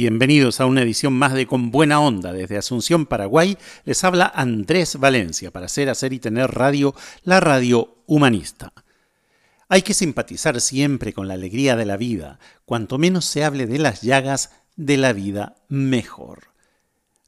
Bienvenidos a una edición más de Con Buena Onda. Desde Asunción, Paraguay, les habla Andrés Valencia para hacer, hacer y tener radio, la radio humanista. Hay que simpatizar siempre con la alegría de la vida. Cuanto menos se hable de las llagas de la vida, mejor.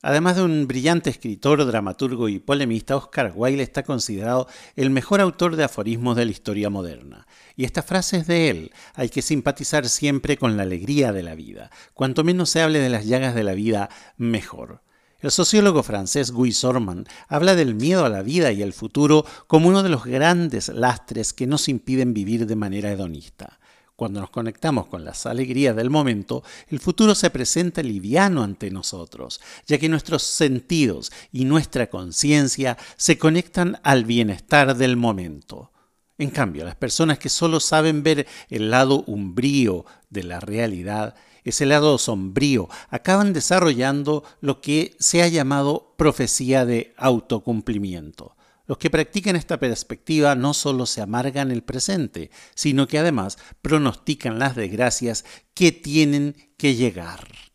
Además de un brillante escritor, dramaturgo y polemista, Oscar Wilde está considerado el mejor autor de aforismos de la historia moderna. Y esta frase es de él. Hay que simpatizar siempre con la alegría de la vida. Cuanto menos se hable de las llagas de la vida, mejor. El sociólogo francés Guy Sorman habla del miedo a la vida y al futuro como uno de los grandes lastres que nos impiden vivir de manera hedonista. Cuando nos conectamos con las alegrías del momento, el futuro se presenta liviano ante nosotros, ya que nuestros sentidos y nuestra conciencia se conectan al bienestar del momento. En cambio, las personas que solo saben ver el lado umbrío de la realidad, ese lado sombrío, acaban desarrollando lo que se ha llamado profecía de autocumplimiento. Los que practican esta perspectiva no solo se amargan el presente, sino que además pronostican las desgracias que tienen que llegar.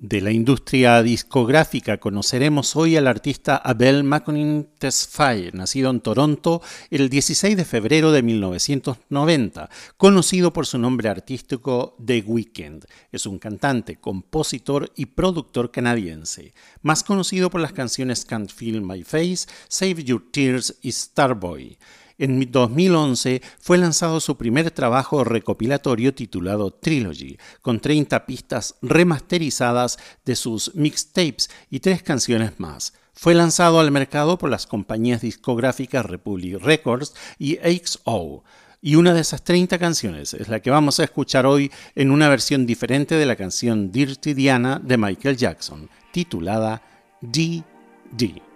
De la industria discográfica conoceremos hoy al artista Abel Maconin Tesfaye, nacido en Toronto el 16 de febrero de 1990, conocido por su nombre artístico The Weeknd. Es un cantante, compositor y productor canadiense, más conocido por las canciones Can't Feel My Face, Save Your Tears y Starboy. En 2011 fue lanzado su primer trabajo recopilatorio titulado Trilogy, con 30 pistas remasterizadas de sus mixtapes y tres canciones más. Fue lanzado al mercado por las compañías discográficas Republic Records y XO. Y una de esas 30 canciones es la que vamos a escuchar hoy en una versión diferente de la canción Dirty Diana de Michael Jackson, titulada D.D.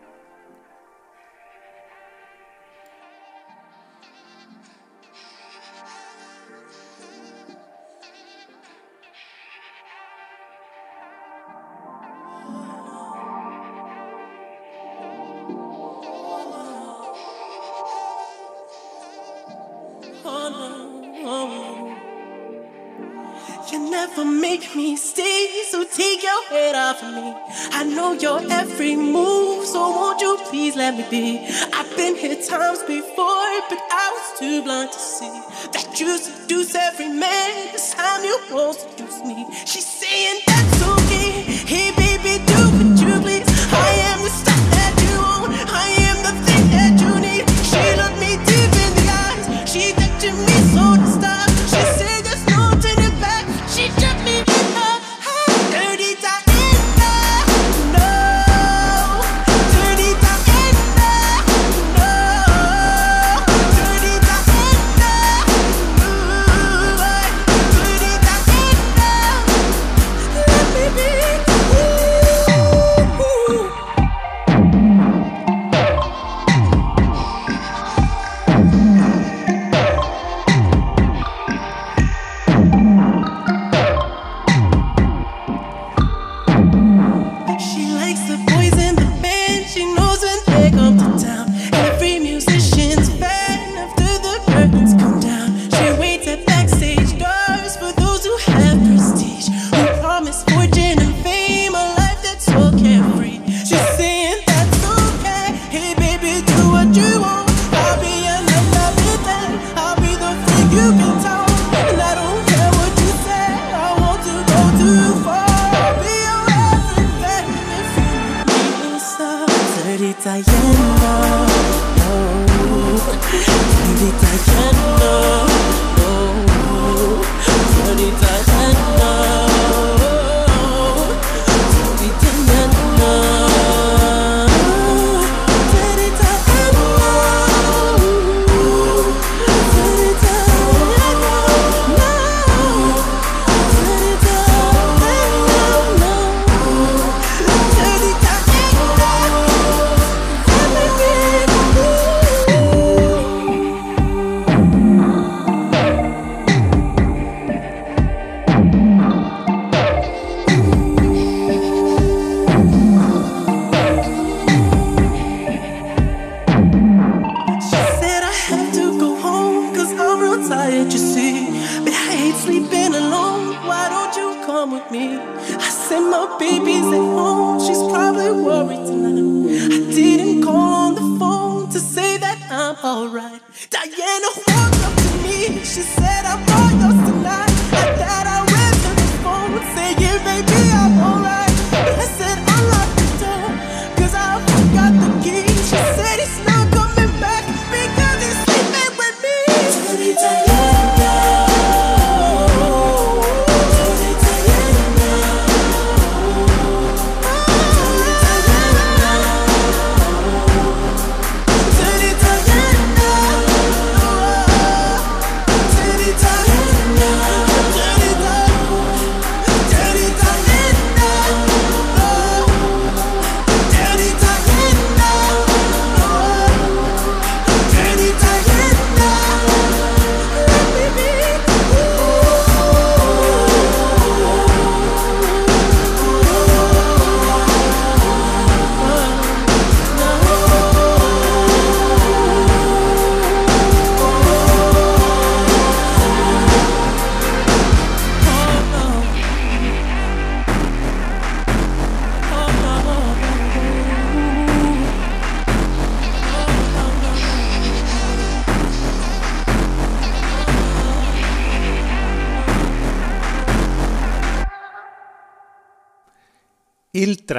of me. I know your every move, so won't you please let me be? I've been here times before, but I was too blind to see that you seduce every man. This time you won't seduce me. She's saying that's okay. Hey,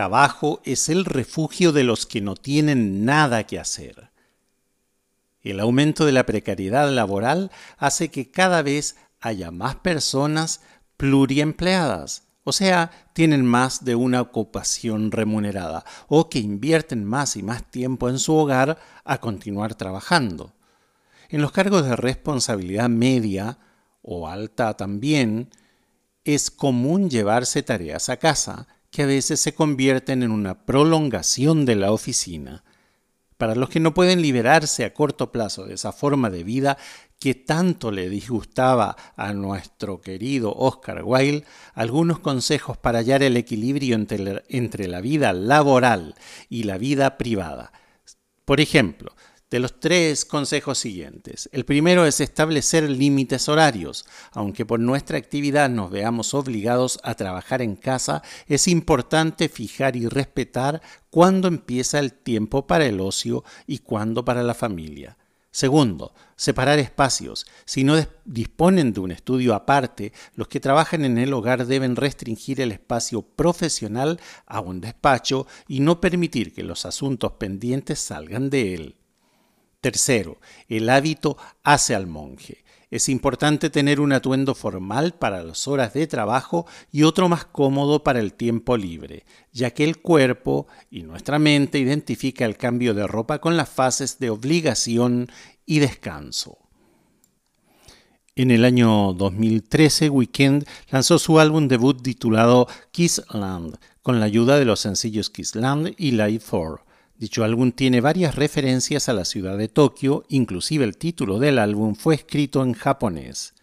trabajo es el refugio de los que no tienen nada que hacer. El aumento de la precariedad laboral hace que cada vez haya más personas pluriempleadas, o sea, tienen más de una ocupación remunerada, o que invierten más y más tiempo en su hogar a continuar trabajando. En los cargos de responsabilidad media o alta también, es común llevarse tareas a casa que a veces se convierten en una prolongación de la oficina. Para los que no pueden liberarse a corto plazo de esa forma de vida que tanto le disgustaba a nuestro querido Oscar Wilde, algunos consejos para hallar el equilibrio entre la, entre la vida laboral y la vida privada. Por ejemplo, de los tres consejos siguientes. El primero es establecer límites horarios. Aunque por nuestra actividad nos veamos obligados a trabajar en casa, es importante fijar y respetar cuándo empieza el tiempo para el ocio y cuándo para la familia. Segundo, separar espacios. Si no disponen de un estudio aparte, los que trabajan en el hogar deben restringir el espacio profesional a un despacho y no permitir que los asuntos pendientes salgan de él. Tercero, el hábito hace al monje. Es importante tener un atuendo formal para las horas de trabajo y otro más cómodo para el tiempo libre, ya que el cuerpo y nuestra mente identifica el cambio de ropa con las fases de obligación y descanso. En el año 2013, Weekend lanzó su álbum debut titulado Kissland, con la ayuda de los sencillos Kissland y Live 4. Dicho álbum tiene varias referencias a la ciudad de Tokio, inclusive el título del álbum fue escrito en japonés.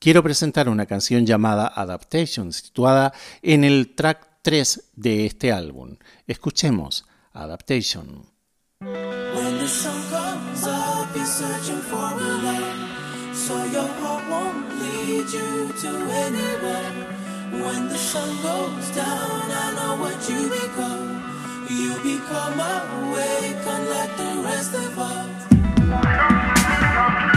Quiero presentar una canción llamada Adaptation, situada en el track 3 de este álbum. Escuchemos Adaptation. When the sun comes searching for a. When the sun goes down, I know what you become. You become awake, unlike the rest of us.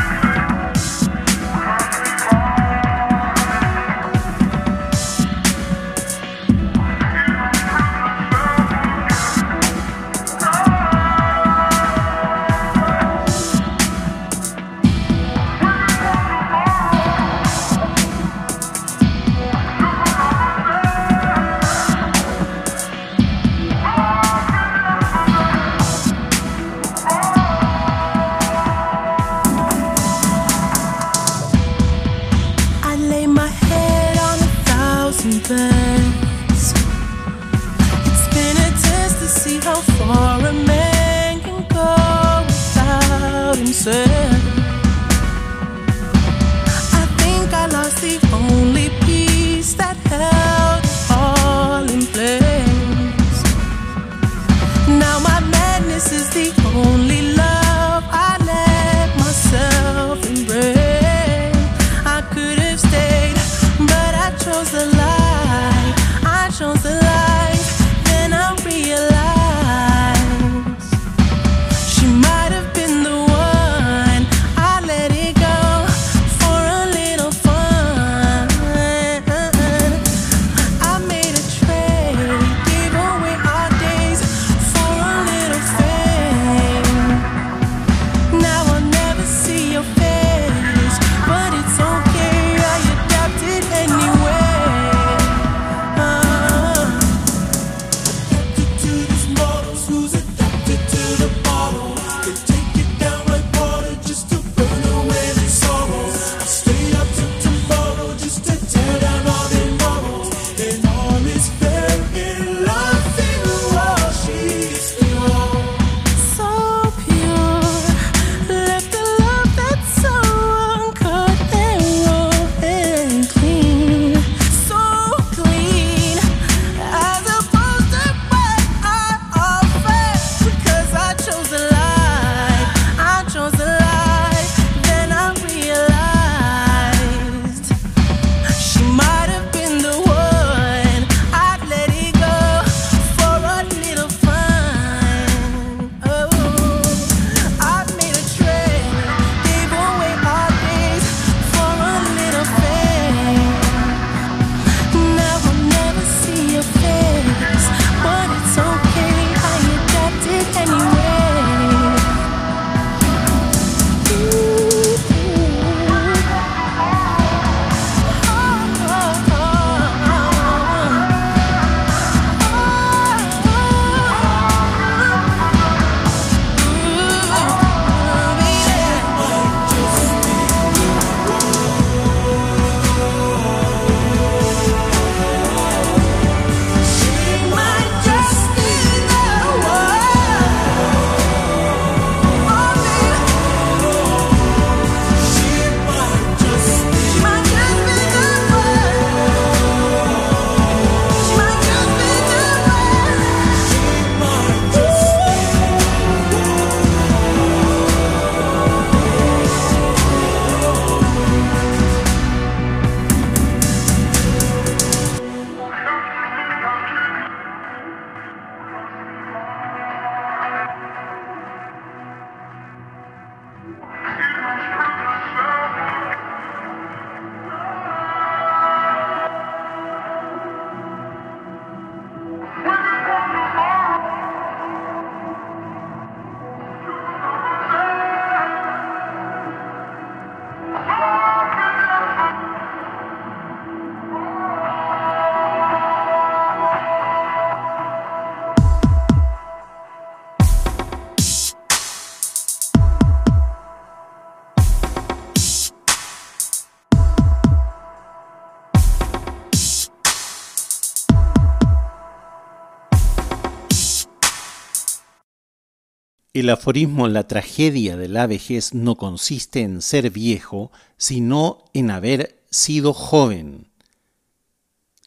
El aforismo La tragedia de la vejez no consiste en ser viejo, sino en haber sido joven.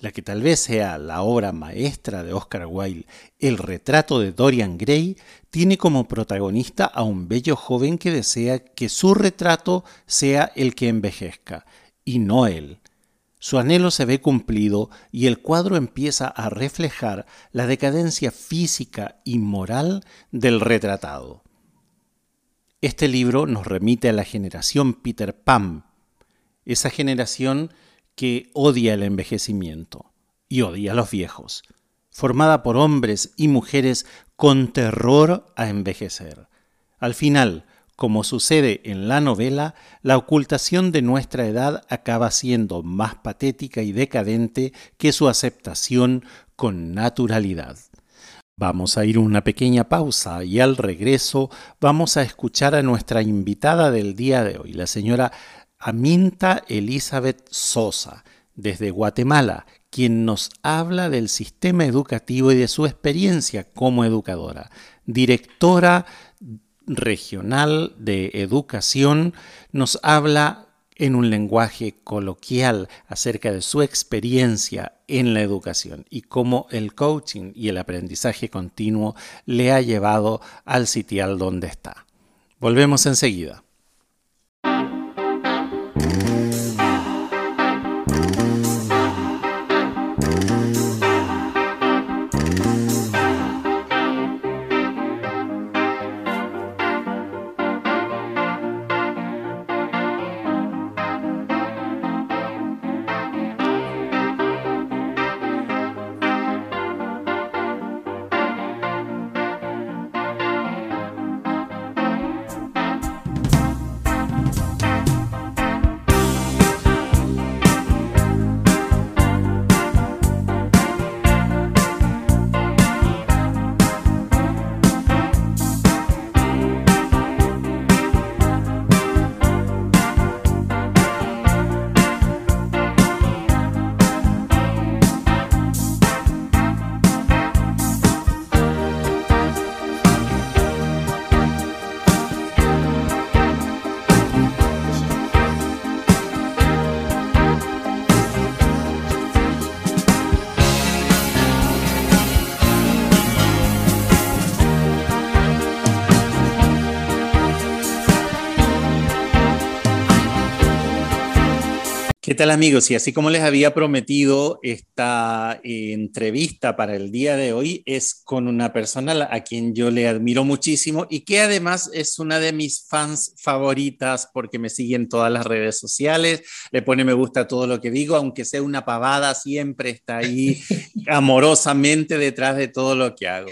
La que tal vez sea la obra maestra de Oscar Wilde, El retrato de Dorian Gray, tiene como protagonista a un bello joven que desea que su retrato sea el que envejezca, y no él. Su anhelo se ve cumplido y el cuadro empieza a reflejar la decadencia física y moral del retratado. Este libro nos remite a la generación Peter Pan, esa generación que odia el envejecimiento y odia a los viejos, formada por hombres y mujeres con terror a envejecer. Al final, como sucede en la novela, la ocultación de nuestra edad acaba siendo más patética y decadente que su aceptación con naturalidad. Vamos a ir una pequeña pausa y al regreso vamos a escuchar a nuestra invitada del día de hoy, la señora Aminta Elizabeth Sosa, desde Guatemala, quien nos habla del sistema educativo y de su experiencia como educadora, directora regional de educación, nos habla en un lenguaje coloquial acerca de su experiencia en la educación y cómo el coaching y el aprendizaje continuo le ha llevado al sitial donde está. Volvemos enseguida. Tal amigos? Y así como les había prometido, esta eh, entrevista para el día de hoy es con una persona a quien yo le admiro muchísimo y que además es una de mis fans favoritas porque me sigue en todas las redes sociales, le pone me gusta a todo lo que digo, aunque sea una pavada, siempre está ahí amorosamente detrás de todo lo que hago.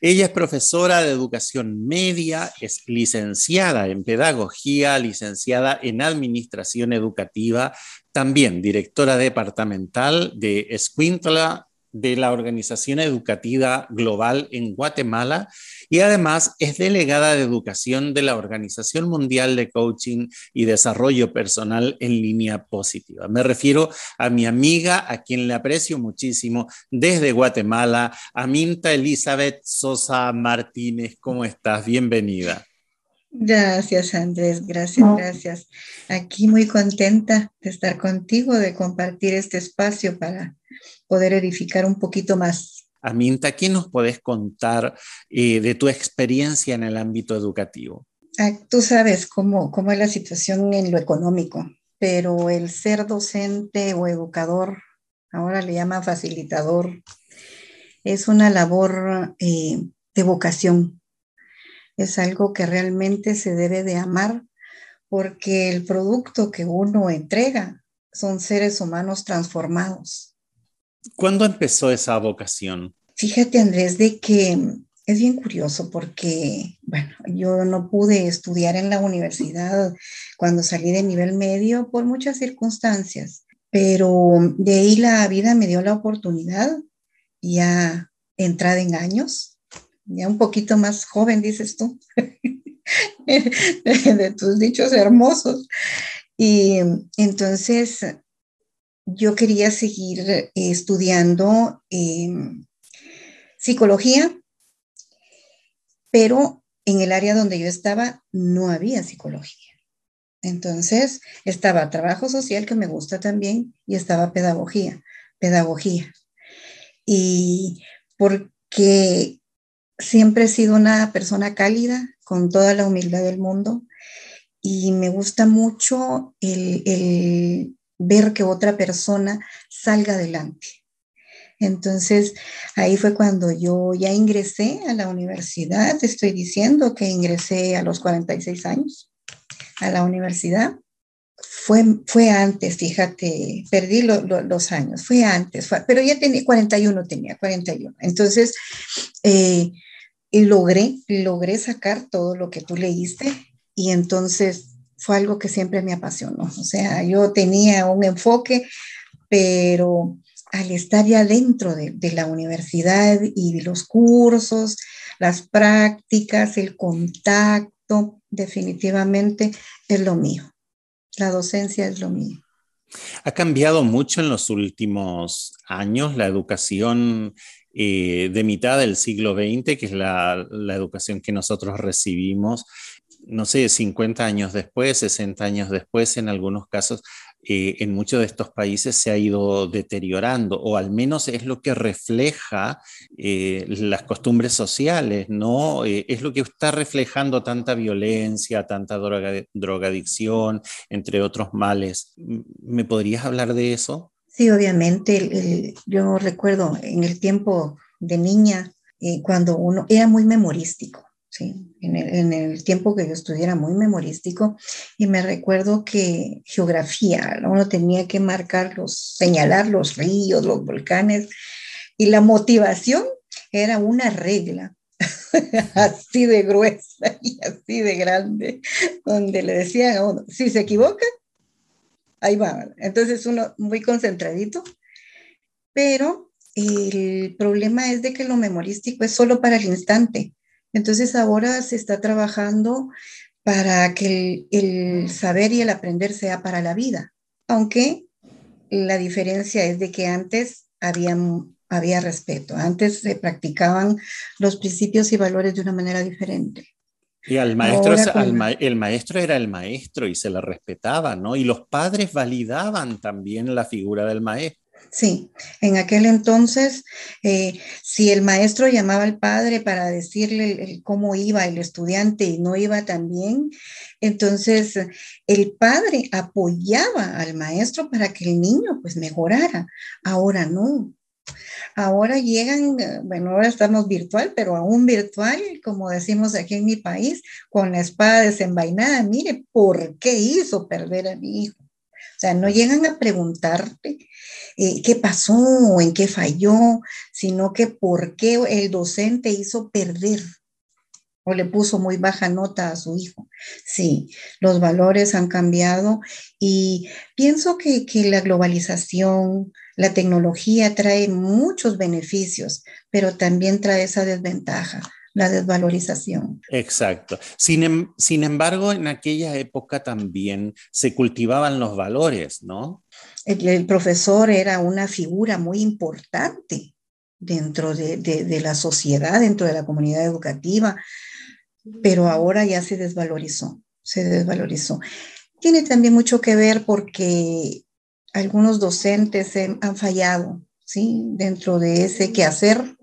Ella es profesora de educación media, es licenciada en pedagogía, licenciada en administración educativa, también directora departamental de Escuintla de la Organización Educativa Global en Guatemala y además es delegada de educación de la Organización Mundial de Coaching y Desarrollo Personal en línea positiva. Me refiero a mi amiga, a quien le aprecio muchísimo desde Guatemala, Aminta Elizabeth Sosa Martínez. ¿Cómo estás? Bienvenida. Gracias, Andrés. Gracias, gracias. Aquí muy contenta de estar contigo, de compartir este espacio para poder edificar un poquito más. Aminta, ¿qué nos podés contar eh, de tu experiencia en el ámbito educativo? Ah, tú sabes cómo, cómo es la situación en lo económico, pero el ser docente o educador, ahora le llaman facilitador, es una labor eh, de vocación es algo que realmente se debe de amar porque el producto que uno entrega son seres humanos transformados. ¿Cuándo empezó esa vocación? Fíjate, Andrés, de que es bien curioso porque, bueno, yo no pude estudiar en la universidad cuando salí de nivel medio por muchas circunstancias, pero de ahí la vida me dio la oportunidad, ya entrada en años, ya un poquito más joven, dices tú, de, tus dichos hermosos. Y entonces yo quería seguir estudiando em, psicología, pero en el área donde yo estaba no había psicología. Entonces estaba trabajo social que me gusta también y estaba pedagogía, pedagogía. Y porque siempre he sido una persona cálida, con toda la humildad del mundo, y me gusta mucho el, ver que otra persona salga adelante. Entonces, ahí fue cuando yo ya ingresé a la universidad, estoy diciendo que ingresé a los 46 años a la universidad. Fue, fue antes, fíjate, perdí los años, fue antes, pero ya tenía 41, tenía 41. Entonces, eh, logré, logré sacar todo lo que tú leíste y entonces fue algo que siempre me apasionó. O sea, yo tenía un enfoque, pero al estar ya dentro de, de la universidad y los cursos, las prácticas, el contacto, definitivamente es lo mío. La docencia es lo mío. Ha cambiado mucho en los últimos años la educación eh, de mitad del siglo XX, que es la, educación que nosotros recibimos, no sé, 50 años después, 60 años después, en algunos casos, eh, en muchos de estos países se ha ido deteriorando, o al menos es lo que refleja eh, las costumbres sociales, ¿no? es lo que está reflejando tanta violencia, tanta drogadicción, entre otros males. ¿Me podrías hablar de eso? Sí, obviamente, yo recuerdo en el tiempo de niña, eh, cuando uno era muy memorístico, ¿sí? En el, tiempo que yo estudié muy memorístico y me recuerdo que geografía, uno tenía que marcar los, señalar los ríos, los volcanes y la motivación era una regla así de gruesa y así de grande, donde le decían a uno, si se equivoca, ahí va. Entonces uno muy concentradito, pero el problema es de que lo memorístico es solo para el instante. Entonces ahora se está trabajando para que el, saber y el aprender sea para la vida, aunque la diferencia es de que antes había, había respeto, antes se practicaban los principios y valores de una manera diferente. Y al maestro, el maestro era el maestro y se le respetaba, ¿no? Y los padres validaban también la figura del maestro. Sí, en aquel entonces, eh, si el maestro llamaba al padre para decirle cómo iba el estudiante y no iba tan bien, entonces el padre apoyaba al maestro para que el niño pues mejorara. Ahora no, Ahora llegan, eh, bueno, ahora estamos virtual, pero aún virtual, como decimos aquí en mi país, con la espada desenvainada. Mire, ¿por qué hizo perder a mi hijo? O sea, no llegan a preguntarte eh, qué pasó, en qué falló, sino que por qué el docente hizo perder o le puso muy baja nota a su hijo. Sí, los valores han cambiado y pienso que, que la globalización, la tecnología trae muchos beneficios, pero también trae esa desventaja, la desvalorización. Exacto. Sin, em, sin embargo, en aquella época también se cultivaban los valores, ¿no? El, profesor era una figura muy importante dentro de, de, la sociedad, dentro de la comunidad educativa, pero ahora ya se desvalorizó, se desvalorizó. Tiene también mucho que ver porque algunos docentes han fallado, ¿sí? Dentro de ese quehacer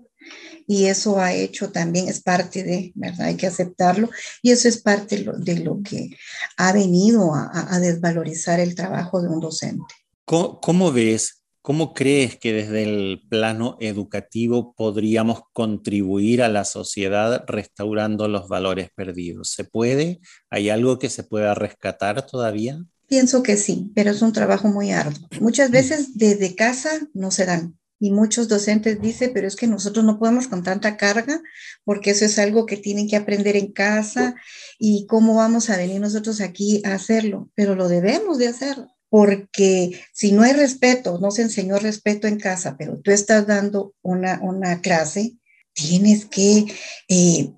y eso ha hecho también, es parte de, ¿verdad? Hay que aceptarlo y eso es parte de lo, que ha venido a, desvalorizar el trabajo de un docente. ¿Cómo, ves, cómo crees que desde el plano educativo podríamos contribuir a la sociedad restaurando los valores perdidos? ¿Se puede? ¿Hay algo que se pueda rescatar todavía? Pienso que sí, pero es un trabajo muy arduo. Muchas mm. veces desde casa no se dan. Y muchos docentes dicen, pero es que nosotros no podemos con tanta carga, porque eso es algo que tienen que aprender en casa y cómo vamos a venir nosotros aquí a hacerlo, pero lo debemos de hacer, porque si no hay respeto, no se enseñó respeto en casa, pero tú estás dando una, una clase, tienes que eh,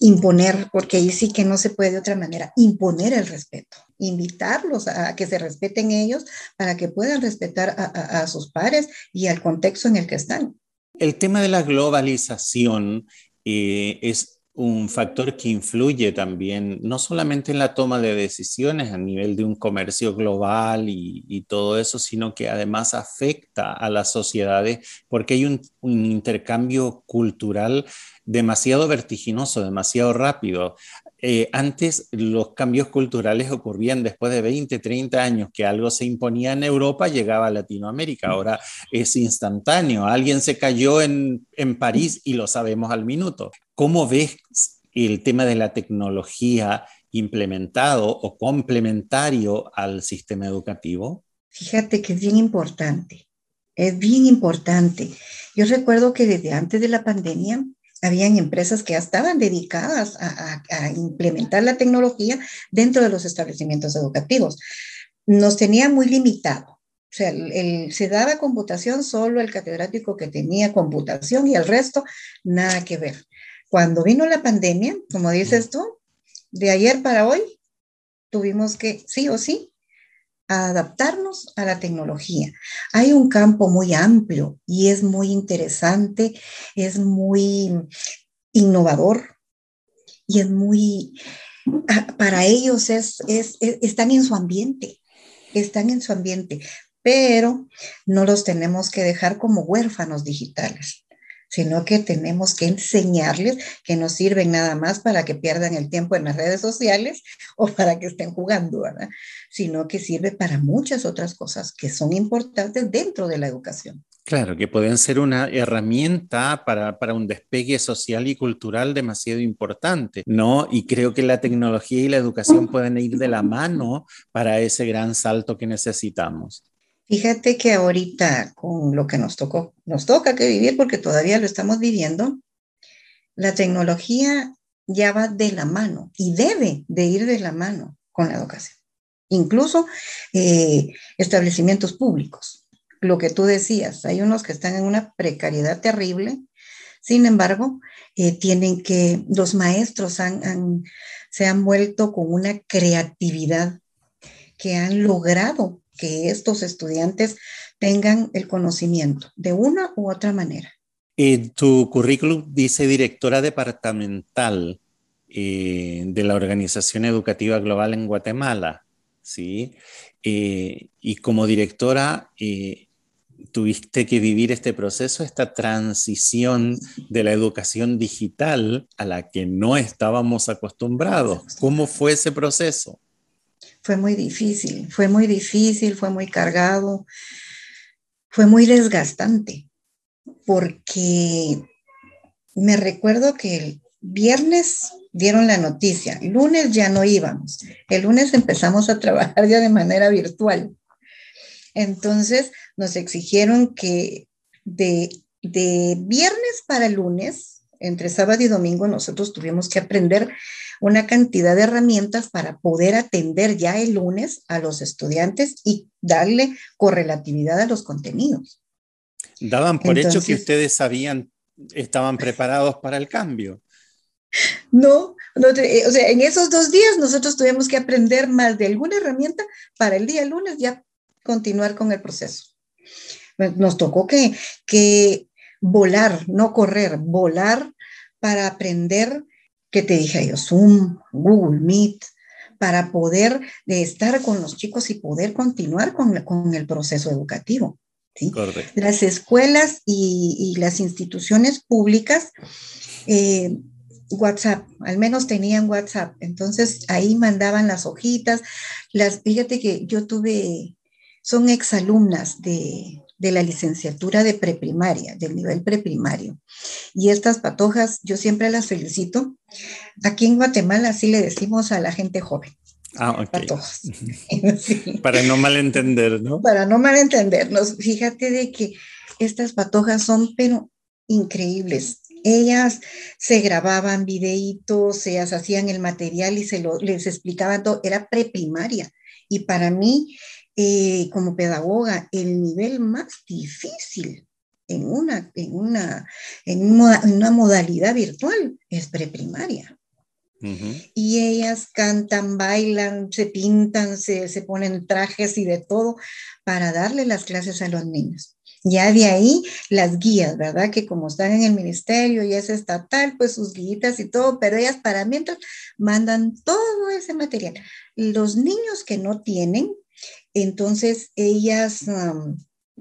imponer, porque ahí sí que no se puede de otra manera, imponer el respeto, invitarlos a, que se respeten ellos para que puedan respetar a, sus pares y al contexto en el que están. El tema de la globalización eh, es un factor que influye también, no solamente en la toma de decisiones a nivel de un comercio global y, todo eso, sino que además afecta a las sociedades porque hay un, un intercambio cultural demasiado vertiginoso, demasiado rápido. Eh, antes los cambios culturales ocurrían después de 20, 30 años, que algo se imponía en Europa, llegaba a Latinoamérica. Ahora es instantáneo. Alguien se cayó en, en París y lo sabemos al minuto. ¿Cómo ves el tema de la tecnología implementado o complementario al sistema educativo? Fíjate que es bien importante, es bien importante. Yo recuerdo que desde antes de la pandemia habían empresas que ya estaban dedicadas a, implementar la tecnología dentro de los establecimientos educativos. Nos tenía muy limitado. O sea, se daba computación solo el catedrático que tenía computación y el resto nada que ver. Cuando vino la pandemia, como dices tú, de ayer para hoy, tuvimos que, sí o sí, adaptarnos a la tecnología. Hay un campo muy amplio y es muy interesante, es muy innovador y es muy, ah, para ellos es, es, están en su ambiente, están en su ambiente, pero no los tenemos que dejar como huérfanos digitales sino que tenemos que enseñarles que no sirven nada más para que pierdan el tiempo en las redes sociales o para que estén jugando, ¿verdad? Sino que sirve para muchas otras cosas que son importantes dentro de la educación. Claro, que pueden ser una herramienta para, para, un despegue social y cultural demasiado importante, ¿no? Y creo que la tecnología y la educación pueden ir de la mano para ese gran salto que necesitamos. Fíjate que ahorita con lo que nos tocó, nos toca que vivir porque todavía lo estamos viviendo, la tecnología ya va de la mano y debe de ir de la mano con la educación. Incluso eh, establecimientos públicos. Lo que tú decías, hay unos que están en una precariedad terrible, sin embargo, eh, tienen que, los maestros se han vuelto con una creatividad que han logrado que estos estudiantes tengan el conocimiento de una u otra manera. En tu currículum dice directora departamental eh, de la Organización Educativa Global en Guatemala, ¿sí? Eh, y como directora eh, tuviste que vivir este proceso, esta transición de la educación digital a la que no estábamos acostumbrados. ¿Cómo fue ese proceso? fue muy difícil, fue muy difícil, fue muy cargado, fue muy desgastante, porque me recuerdo que el viernes dieron la noticia, lunes ya no íbamos, el lunes empezamos a trabajar ya de manera virtual. Entonces nos exigieron que de, de viernes para lunes, entre sábado y domingo, nosotros tuvimos que aprender una cantidad de herramientas para poder atender ya el lunes a los estudiantes y darle correlatividad a los contenidos. Daban por hecho que ustedes sabían, estaban preparados para el cambio. No, o sea, en esos dos días nosotros tuvimos que aprender más de alguna herramienta para el día lunes ya continuar con el proceso. Nos tocó que, que volar, no correr, volar para aprender que te dije yo, Zoom, Google Meet, para poder de estar con los chicos y poder continuar con, con el proceso educativo. ¿sí? Las escuelas y, y, las instituciones públicas, eh, WhatsApp, al menos tenían WhatsApp, entonces ahí mandaban las hojitas, las, fíjate que yo tuve, son exalumnas de, de la licenciatura de preprimaria, del nivel preprimario. Y estas patojas, yo siempre las felicito. Aquí en Guatemala sí le decimos a la gente joven. Ah. Patojas. Para no malentender, ¿no? Para no malentendernos. Fíjate de que estas patojas son, pero increíbles. Ellas se grababan videitos, ellas hacían el material y se lo, les explicaban todo. Era preprimaria. Y para mí eh, como pedagoga el nivel más difícil en una, en una, en una, modalidad virtual es preprimaria. Y ellas cantan, bailan, se pintan, se, se ponen trajes y de todo para darle las clases a los niños. Ya de ahí las guías, ¿verdad? Que como están en el ministerio y es estatal, pues sus guías y todo, pero ellas para mientras mandan todo ese material. Los niños que no tienen, entonces ellas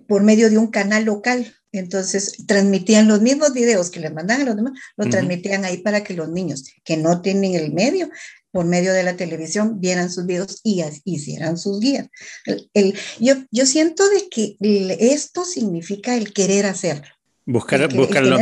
por medio de un canal local, entonces transmitían los mismos videos que les mandaban a los demás, lo transmitían ahí para que los niños que no tienen el medio por medio de la televisión vieran sus videos y hicieran sus guías. El, yo, yo siento de que esto significa el querer hacerlo. Buscar, buscar, los,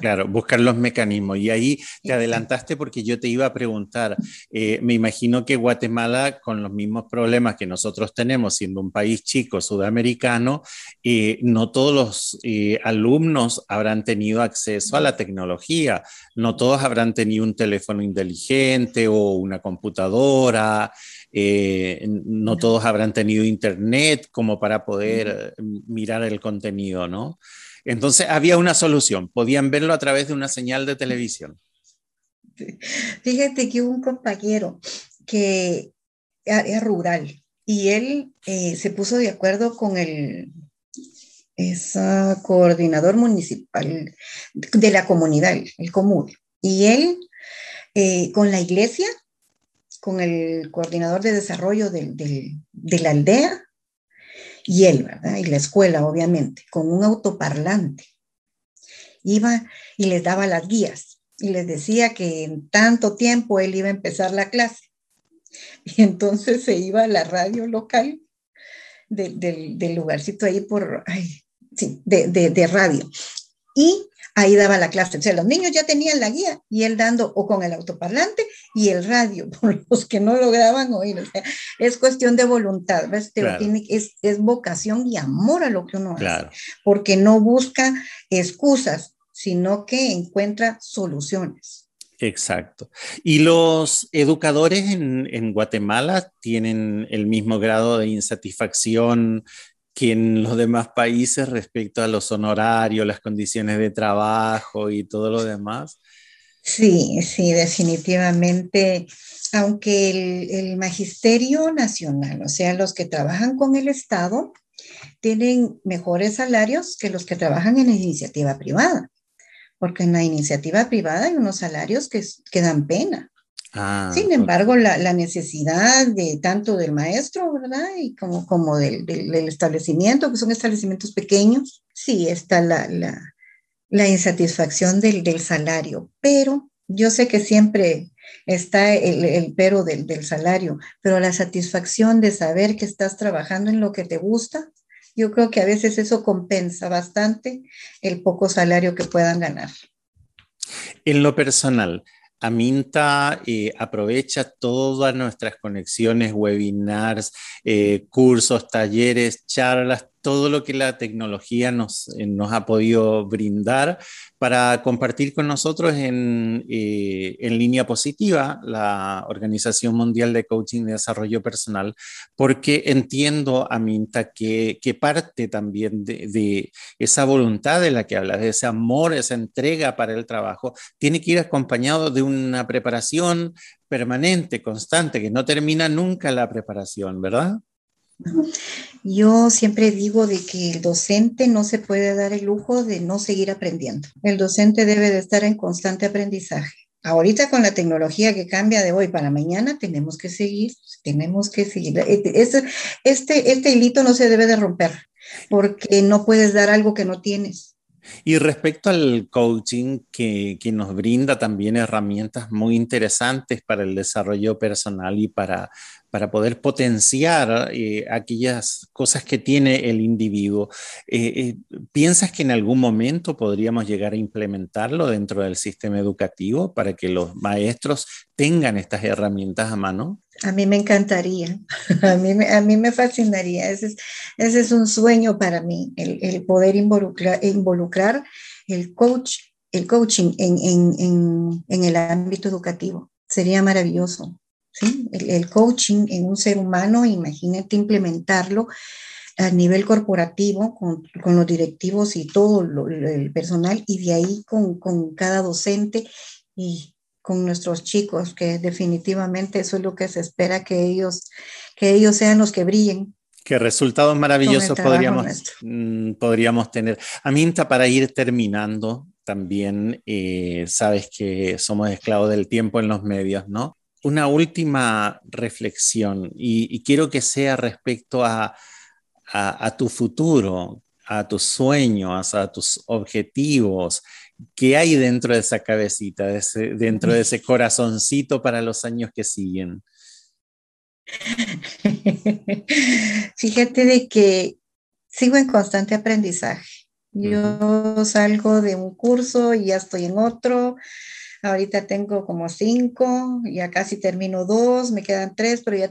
claro, buscar los mecanismos. Y ahí te adelantaste porque yo te iba a preguntar, eh, me imagino que Guatemala, con los mismos problemas que nosotros tenemos, siendo un país chico, sudamericano, eh, no todos los eh, alumnos habrán tenido acceso a la tecnología, no todos habrán tenido un teléfono inteligente o una computadora. no todos habrán tenido internet como para poder mirar el contenido, ¿no? Entonces había una solución, podían verlo a través de una señal de televisión. Fíjate que hubo un compañero que es rural y él eh, se puso de acuerdo con el coordinador municipal de la comunidad, el común. Y él, eh, con la iglesia, con el coordinador de desarrollo de la aldea, y él, ¿verdad? Y la escuela, obviamente, con un autoparlante. Iba y les daba las guías y les decía que en tanto tiempo él iba a empezar la clase. Y entonces se iba a la radio local del lugarcito ahí por, de, de radio. Y ahí daba la clase. O sea, los niños ya tenían la guía y él dando o con el autoparlante y el radio, por los que no lograban oír. O sea, es cuestión de voluntad, ¿ves? es, es, vocación y amor a lo que uno hace, porque no busca excusas, sino que encuentra soluciones. Exacto. ¿Y los educadores en, en, Guatemala tienen el mismo grado de insatisfacción que en los demás países respecto a los honorarios, las condiciones de trabajo y todo lo demás? Sí, sí, definitivamente. Aunque el, el, magisterio nacional, o sea, los que trabajan con el Estado, tienen mejores salarios que los que trabajan en la iniciativa privada, porque en la iniciativa privada hay unos salarios que, que dan pena. Ah, Sin embargo, la, necesidad de tanto del maestro, ¿verdad? Y como, como del, del, establecimiento, que son establecimientos pequeños, sí está la, la, insatisfacción del, del, salario, pero yo sé que siempre está el, el pero del, del, salario, pero la satisfacción de saber que estás trabajando en lo que te gusta, yo creo que a veces eso compensa bastante el poco salario que puedan ganar. En lo personal, Aminta eh, aprovecha todas nuestras conexiones, webinars, eh, cursos, talleres, charlas, todo lo que la tecnología nos, eh, nos ha podido brindar para compartir con nosotros en, eh, en, línea positiva la Organización Mundial de Coaching y Desarrollo Personal, porque entiendo, Aminta, que, que parte también de, de, esa voluntad de la que hablas, de ese amor, esa entrega para el trabajo, tiene que ir acompañado de una preparación permanente, constante, que no termina nunca la preparación, ¿verdad? Yo siempre digo de que el docente no se puede dar el lujo de no seguir aprendiendo. El docente debe de estar en constante aprendizaje. Ahorita con la tecnología que cambia de hoy para mañana, tenemos que seguir, tenemos que seguir. Este, este, este hilito no se debe de romper porque no puedes dar algo que no tienes. Y respecto al coaching, que, que, nos brinda también herramientas muy interesantes para el desarrollo personal y para, para poder potenciar eh, aquellas cosas que tiene el individuo. Eh, eh, ¿Piensas que en algún momento podríamos llegar a implementarlo dentro del sistema educativo para que los maestros tengan estas herramientas a mano? A mí me encantaría, a mí, a mí me fascinaría, ese es, ese es un sueño para mí, el, el poder involucrar, involucrar, el, coach, el coaching en, en, en, en el ámbito educativo. Sería maravilloso. ¿sí? El, coaching en un ser humano, imagínate implementarlo a nivel corporativo con, con los directivos y todo el personal y de ahí con, con cada docente y con nuestros chicos, que definitivamente eso es lo que se espera que ellos, que ellos sean los que brillen. Qué resultados maravillosos podríamos, mm, podríamos tener. Aminta, para ir terminando, también eh, sabes que somos esclavos del tiempo en los medios, ¿no? Una última reflexión y, quiero que sea respecto a, a, tu futuro, a tus sueños, a tus objetivos. ¿Qué hay dentro de esa cabecita, dentro de ese corazoncito para los años que siguen? Fíjate de que sigo en constante aprendizaje. Yo salgo de un curso y ya estoy en otro. Ahorita tengo como cinco, ya casi termino dos, me quedan tres, pero ya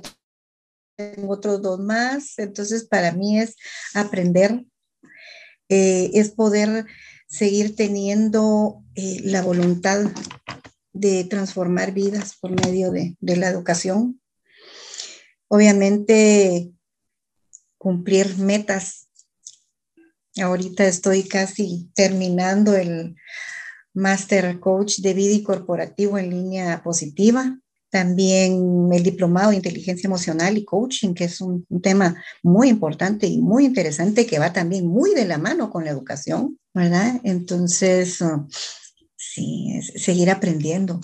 tengo otros dos más. Entonces, para mí es aprender, eh, es poder seguir teniendo eh, la voluntad de transformar vidas por medio de, de la educación, obviamente cumplir metas. Ahorita estoy casi terminando el Master Coach de Vida y Corporativo en línea positiva. También el diplomado de inteligencia emocional y coaching, que es un, tema muy importante y muy interesante que va también muy de la mano con la educación, ¿verdad? Entonces, uh, sí, seguir aprendiendo.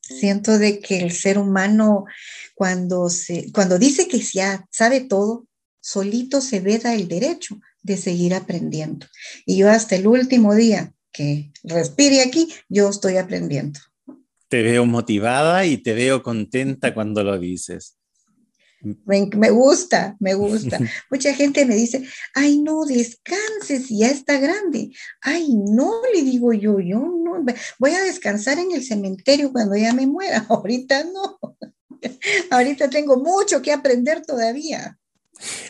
Siento de que el ser humano cuando, se, cuando dice que ya sabe todo, solito se veda el derecho de seguir aprendiendo. Y yo hasta el último día que respire aquí, yo estoy aprendiendo. Te veo motivada y te veo contenta cuando lo dices. Me, gusta, me gusta. Mucha gente me dice, ay, no, descanses, ya está grande. Ay, no, le digo yo, yo no, voy a descansar en el cementerio cuando ya me muera. Ahorita no. Ahorita tengo mucho que aprender todavía.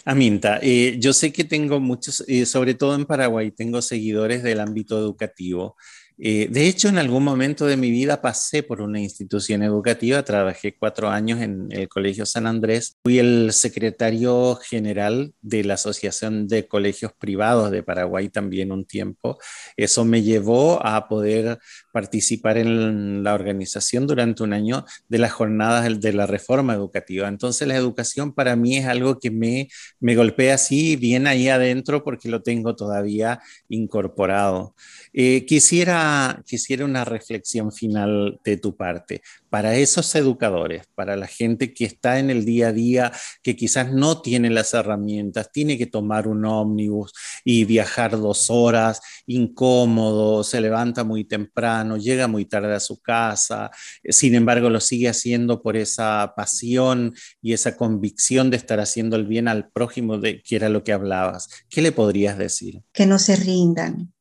Aminta, eh, yo sé que tengo muchos, eh, sobre todo en Paraguay, tengo seguidores del ámbito educativo eh, de hecho, en algún momento de mi vida pasé por una institución educativa, trabajé cuatro años en el Colegio San Andrés, fui el secretario general de la Asociación de Colegios Privados de Paraguay también un tiempo. Eso me llevó a poder participar en la organización durante un año de las jornadas de la reforma educativa. Entonces, la educación para mí es algo que me, me golpea así bien ahí adentro porque lo tengo todavía incorporado. Eh, quisiera, quisiera una reflexión final de tu parte para esos educadores, para la gente que está en el día a día, que quizás no tiene las herramientas, tiene que tomar un ómnibus y viajar dos horas, incómodo, se levanta muy temprano, llega muy tarde a su casa, sin embargo lo sigue haciendo por esa pasión y esa convicción de estar haciendo el bien al prójimo, de, que era lo que hablabas. ¿Qué le podrías decir? Que no se rindan,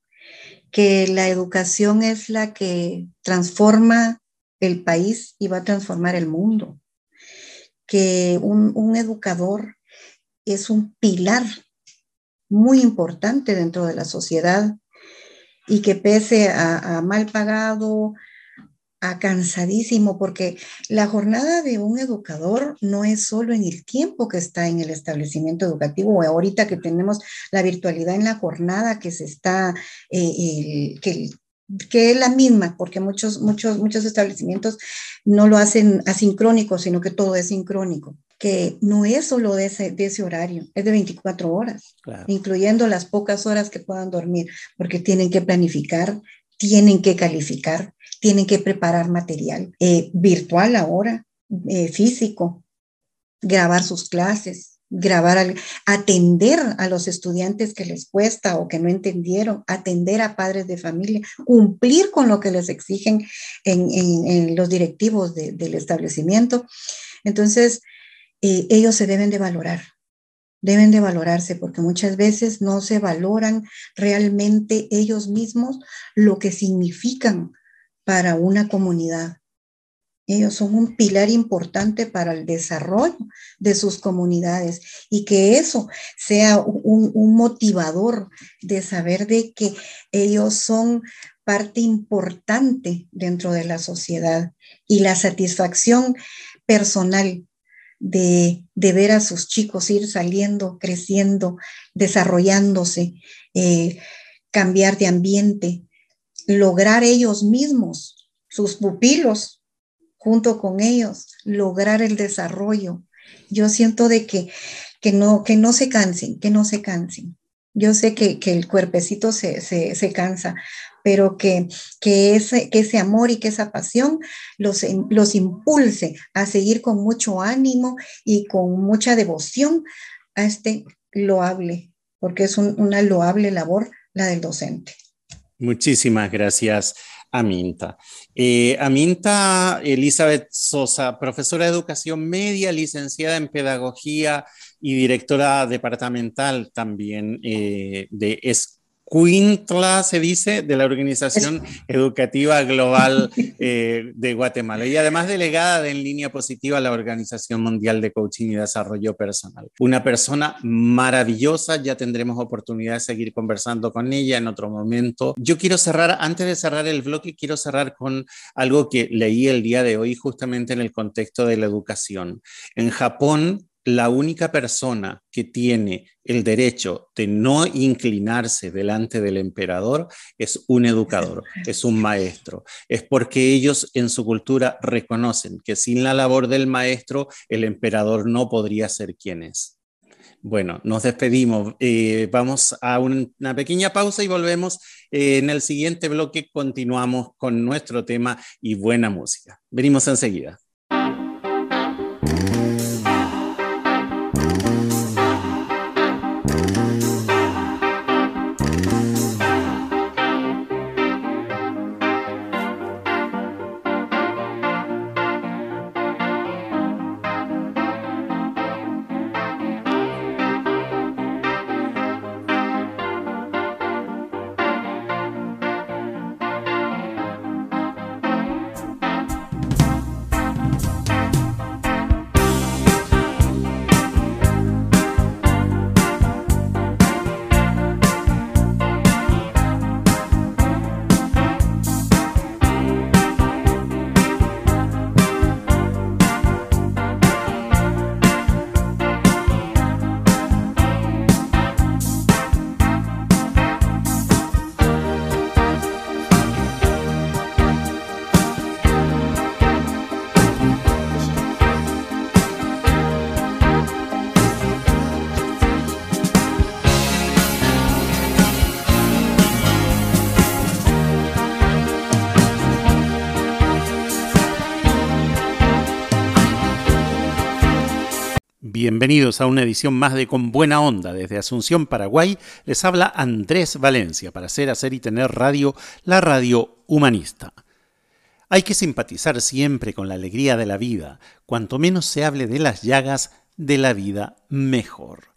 que la educación es la que transforma el país y va a transformar el mundo, que un, educador es un pilar muy importante dentro de la sociedad y que pese a mal pagado, a cansadísimo, porque la jornada de un educador no es solo en el tiempo que está en el establecimiento educativo, o ahorita que tenemos la virtualidad en la jornada que se está, eh, que, que es la misma, porque muchos, muchos, muchos establecimientos no lo hacen asincrónico, sino que todo es sincrónico, que no es solo de ese, de ese horario, es de 24 horas, incluyendo las pocas horas que puedan dormir, porque tienen que planificar, tienen que calificar, tienen que preparar material eh, virtual ahora, eh, físico, grabar sus clases, grabar, atender a los estudiantes que les cuesta o que no entendieron, atender a padres de familia, cumplir con lo que les exigen en, los directivos del establecimiento. Entonces, eh, ellos se deben de valorar, deben de valorarse porque muchas veces no se valoran realmente ellos mismos lo que significan para una comunidad. Ellos son un pilar importante para el desarrollo de sus comunidades y que eso sea un, motivador de saber de que ellos son parte importante dentro de la sociedad y la satisfacción personal de, ver a sus chicos ir saliendo, creciendo, desarrollándose, eh, cambiar de ambiente, lograr ellos mismos, sus pupilos, junto con ellos, lograr el desarrollo. Yo siento de que que no, que no se cansen, que no se cansen. Yo sé que, el cuerpecito se, se, cansa, pero que, que, ese, que ese amor y que esa pasión los, los impulse a seguir con mucho ánimo y con mucha devoción a este loable, porque es una loable labor la del docente. Muchísimas gracias, Aminta. Eh, Aminta Elizabeth Sosa, profesora de educación media, licenciada en pedagogía y directora departamental también eh, de Escuintla, se dice, de la Organización Educativa Global eh, de Guatemala y además delegada de En Línea Positiva a la Organización Mundial de Coaching y Desarrollo Personal. Una persona maravillosa, ya tendremos oportunidad de seguir conversando con ella en otro momento. Yo quiero cerrar, antes de cerrar el bloque, quiero cerrar con algo que leí el día de hoy justamente en el contexto de la educación. En Japón, la única persona que tiene el derecho de no inclinarse delante del emperador es un educador, es un maestro. Es porque ellos en su cultura reconocen que sin la labor del maestro el emperador no podría ser quien es. Bueno, nos despedimos. Eh, vamos a una pequeña pausa y volvemos. Eh, en el siguiente bloque continuamos con nuestro tema y buena música. Venimos enseguida. Bienvenidos a una edición más de Con Buena Onda. Desde Asunción, Paraguay, les habla Andrés Valencia para hacer, hacer y tener radio, la radio humanista. Hay que simpatizar siempre con la alegría de la vida. Cuanto menos se hable de las llagas de la vida, mejor.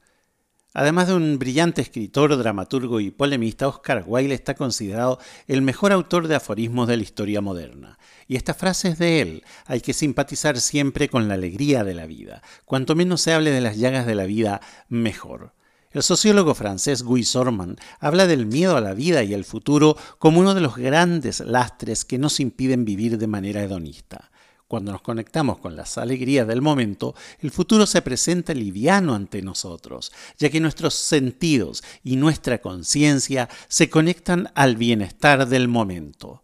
Además de un brillante escritor, dramaturgo y polemista, Oscar Wilde está considerado el mejor autor de aforismos de la historia moderna. Y esta frase es de él. Hay que simpatizar siempre con la alegría de la vida. Cuanto menos se hable de las llagas de la vida, mejor. El sociólogo francés Guy Sorman habla del miedo a la vida y al futuro como uno de los grandes lastres que nos impiden vivir de manera hedonista. Cuando nos conectamos con las alegrías del momento, el futuro se presenta liviano ante nosotros, ya que nuestros sentidos y nuestra conciencia se conectan al bienestar del momento.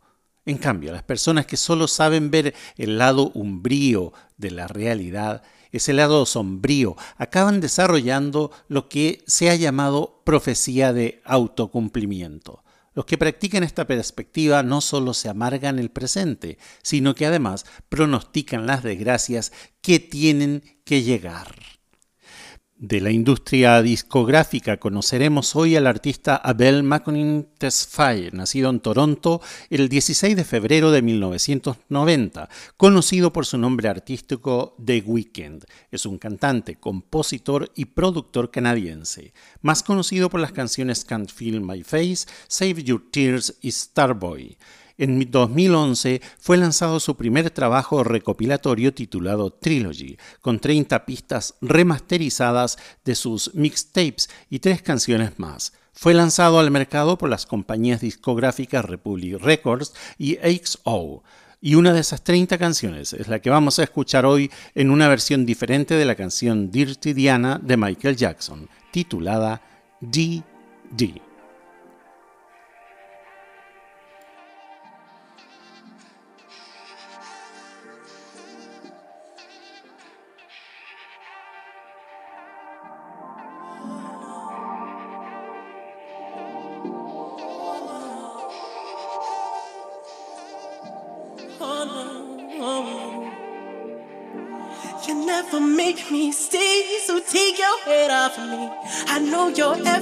En cambio, las personas que solo saben ver el lado umbrío de la realidad, ese lado sombrío, acaban desarrollando lo que se ha llamado profecía de autocumplimiento. Los que practican esta perspectiva no solo se amargan el presente, sino que además pronostican las desgracias que tienen que llegar. De la industria discográfica conoceremos hoy al artista Abel Maconin Tesfaye, nacido en Toronto el 16 de febrero de 1990, conocido por su nombre artístico The Weeknd. Es un cantante, compositor y productor canadiense, más conocido por las canciones Can't Feel My Face, Save Your Tears y Starboy. En 2011 fue lanzado su primer trabajo recopilatorio titulado Trilogy, con 30 pistas remasterizadas de sus mixtapes y tres canciones más. Fue lanzado al mercado por las compañías discográficas Republic Records y XO. Y una de esas 30 canciones es la que vamos a escuchar hoy en una versión diferente de la canción Dirty Diana de Michael Jackson, titulada D.D.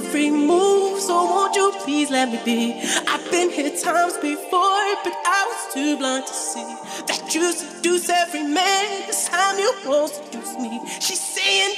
every move, so won't you please let me be? I've been here times before, but I was too blind to see that you seduce every man. This time you won't seduce me. She's saying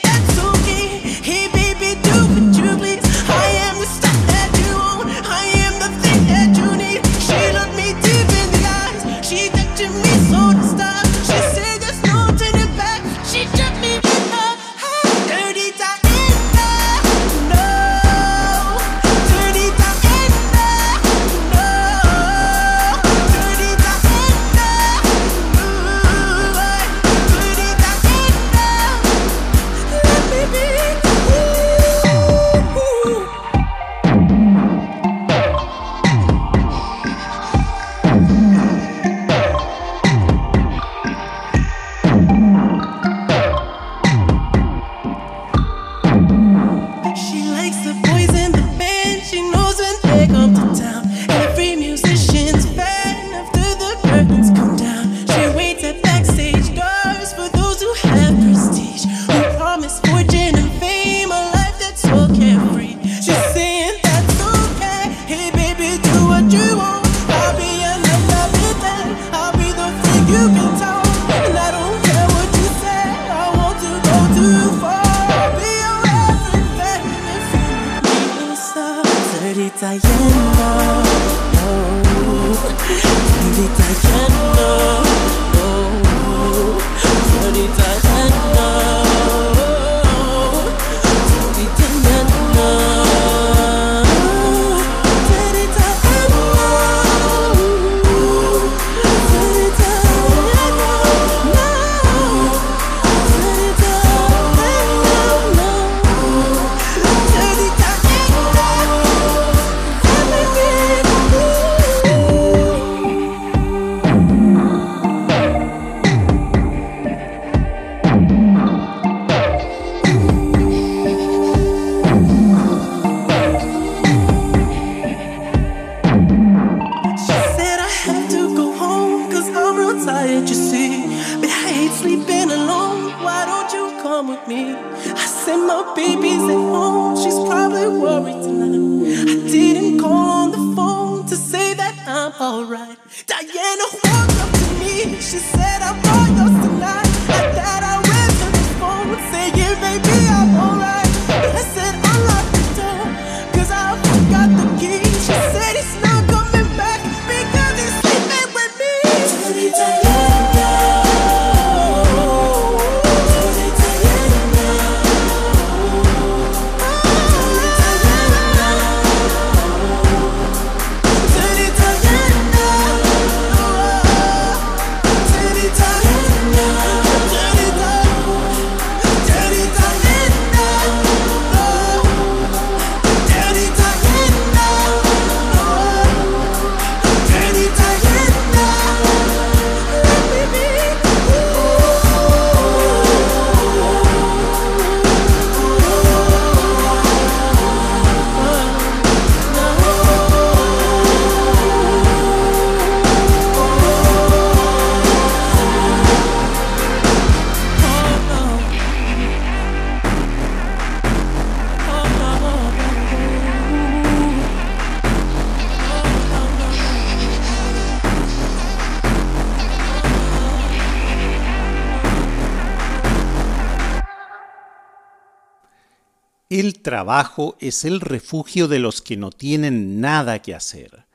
El trabajo es el refugio de los que no tienen nada que hacer.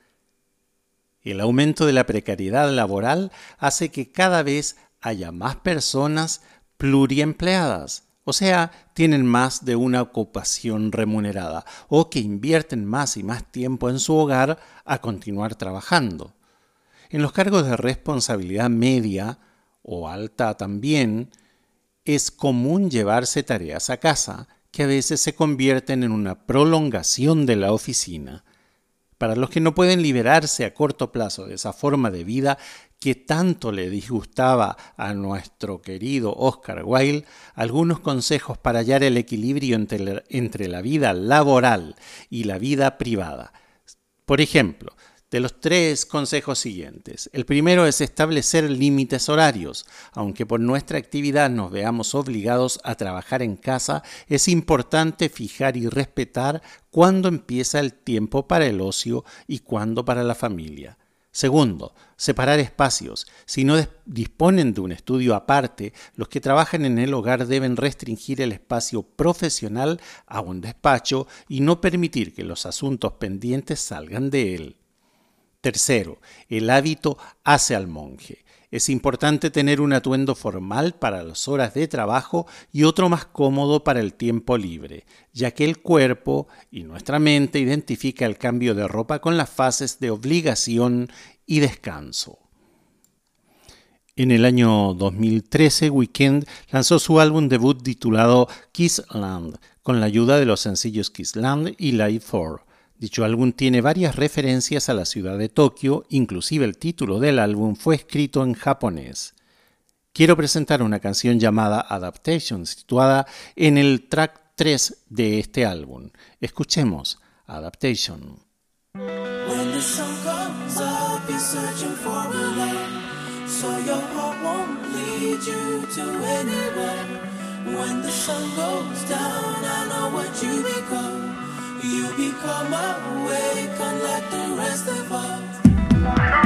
El aumento de la precariedad laboral hace que cada vez haya más personas pluriempleadas, o sea, tienen más de una ocupación remunerada, o que invierten más y más tiempo en su hogar a continuar trabajando. En los cargos de responsabilidad media o alta también, es común llevarse tareas a casa que a veces se convierten en una prolongación de la oficina. Para los que no pueden liberarse a corto plazo de esa forma de vida que tanto le disgustaba a nuestro querido Oscar Wilde, algunos consejos para hallar el equilibrio entre entre la vida laboral y la vida privada. Por ejemplo, de los tres consejos siguientes. El primero es establecer límites horarios. Aunque por nuestra actividad nos veamos obligados a trabajar en casa, es importante fijar y respetar cuándo empieza el tiempo para el ocio y cuándo para la familia. Segundo, separar espacios. Si no disponen de un estudio aparte, los que trabajan en el hogar deben restringir el espacio profesional a un despacho y no permitir que los asuntos pendientes salgan de él. Tercero, el hábito hace al monje. Es importante tener un atuendo formal para las horas de trabajo y otro más cómodo para el tiempo libre, ya que el cuerpo y nuestra mente identifica el cambio de ropa con las fases de obligación y descanso. En el año 2013, Weekend lanzó su álbum debut titulado Kissland, con la ayuda de los sencillos Kissland y Live 4. Dicho álbum tiene varias referencias a la ciudad de Tokio, inclusive el título del álbum fue escrito en japonés. Quiero presentar una canción llamada Adaptation, situada en el track 3 de este álbum. Escuchemos Adaptation. When the sun goes down, I know what you become. You become awake, unlike the rest of us.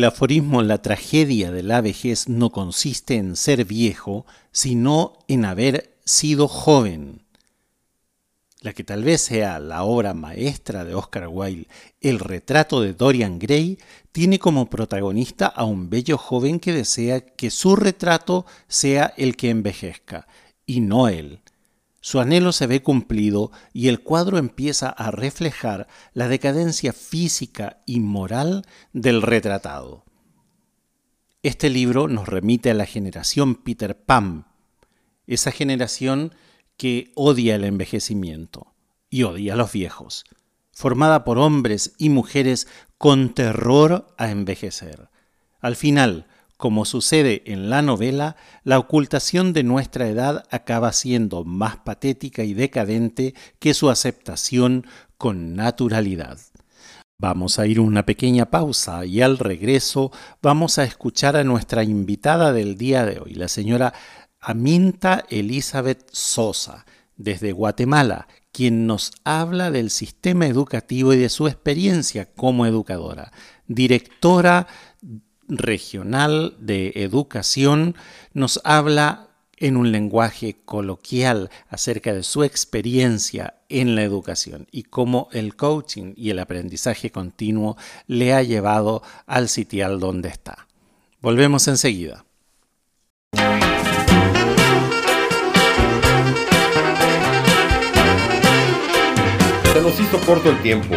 El aforismo La tragedia de la vejez no consiste en ser viejo, sino en haber sido joven. La que tal vez sea la obra maestra de Oscar Wilde, El retrato de Dorian Gray, tiene como protagonista a un bello joven que desea que su retrato sea el que envejezca, y no él. Su anhelo se ve cumplido y el cuadro empieza a reflejar la decadencia física y moral del retratado. Este libro nos remite a la generación Peter Pan, esa generación que odia el envejecimiento y odia a los viejos, formada por hombres y mujeres con terror a envejecer. Al final, como sucede en la novela, la ocultación de nuestra edad acaba siendo más patética y decadente que su aceptación con naturalidad. Vamos a ir una pequeña pausa y al regreso vamos a escuchar a nuestra invitada del día de hoy, la señora Aminta Elizabeth Sosa, desde Guatemala, quien nos habla del sistema educativo y de su experiencia como educadora, directora regional de educación, nos habla en un lenguaje coloquial acerca de su experiencia en la educación y cómo el coaching y el aprendizaje continuo le ha llevado al sitial donde está. Volvemos enseguida. Se nos hizo corto el tiempo.